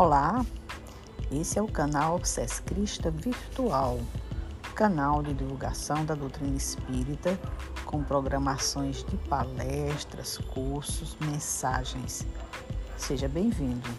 Olá, esse é o canal Obsess Crista Virtual, canal de divulgação da doutrina espírita com programações de palestras, cursos, mensagens. Seja bem-vindo.